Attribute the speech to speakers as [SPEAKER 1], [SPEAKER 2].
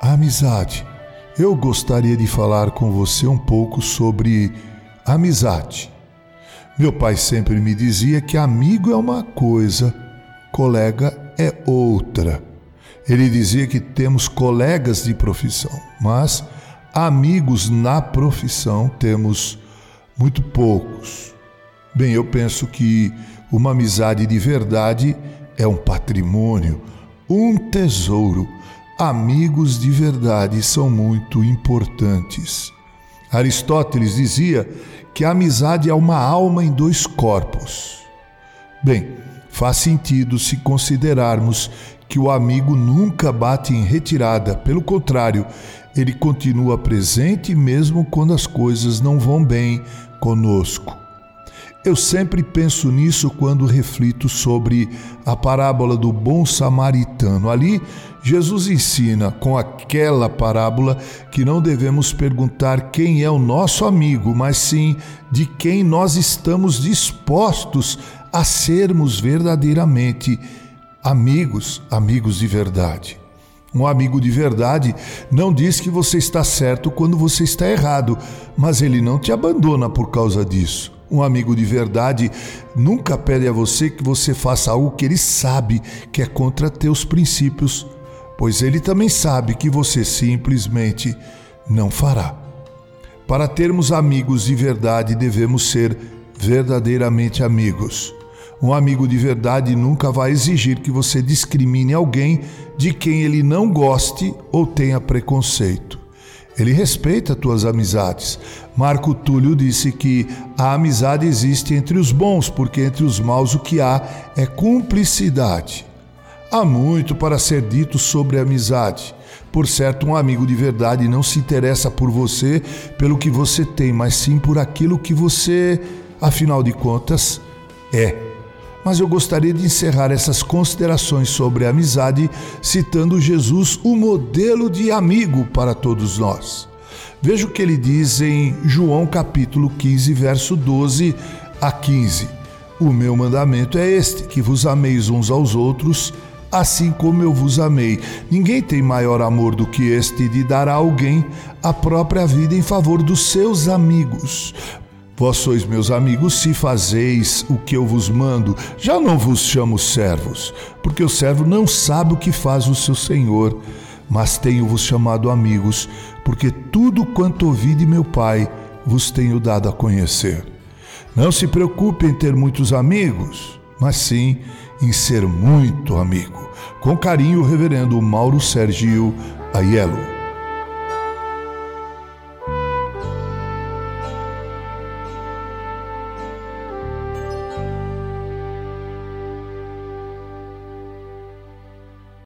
[SPEAKER 1] amizade. Eu gostaria de falar com você um pouco sobre amizade. Meu pai sempre me dizia que amigo é uma coisa, colega é outra. Ele dizia que temos colegas de profissão, mas amigos na profissão temos muito poucos. Bem, eu penso que uma amizade de verdade é um patrimônio, um tesouro. Amigos de verdade são muito importantes. Aristóteles dizia que a amizade é uma alma em dois corpos. Bem, faz sentido se considerarmos que o amigo nunca bate em retirada, pelo contrário, ele continua presente mesmo quando as coisas não vão bem conosco. Eu sempre penso nisso quando reflito sobre a parábola do bom samaritano. Ali, Jesus ensina com aquela parábola que não devemos perguntar quem é o nosso amigo, mas sim de quem nós estamos dispostos a sermos verdadeiramente amigos, amigos de verdade. Um amigo de verdade não diz que você está certo quando você está errado, mas ele não te abandona por causa disso. Um amigo de verdade nunca pede a você que você faça algo que ele sabe que é contra teus princípios, pois ele também sabe que você simplesmente não fará. Para termos amigos de verdade, devemos ser verdadeiramente amigos. Um amigo de verdade nunca vai exigir que você discrimine alguém de quem ele não goste ou tenha preconceito. Ele respeita tuas amizades. Marco Túlio disse que a amizade existe entre os bons, porque entre os maus o que há é cumplicidade. Há muito para ser dito sobre amizade. Por certo, um amigo de verdade não se interessa por você pelo que você tem, mas sim por aquilo que você, afinal de contas, é mas eu gostaria de encerrar essas considerações sobre a amizade citando Jesus, o modelo de amigo para todos nós. Veja o que ele diz em João capítulo 15, verso 12 a 15. O meu mandamento é este: que vos ameis uns aos outros, assim como eu vos amei. Ninguém tem maior amor do que este de dar a alguém a própria vida em favor dos seus amigos. Vós sois meus amigos se fazeis o que eu vos mando. Já não vos chamo servos, porque o servo não sabe o que faz o seu senhor, mas tenho-vos chamado amigos, porque tudo quanto ouvi de meu Pai vos tenho dado a conhecer. Não se preocupe em ter muitos amigos, mas sim em ser muito amigo. Com carinho, reverendo Mauro Sergio Aiello.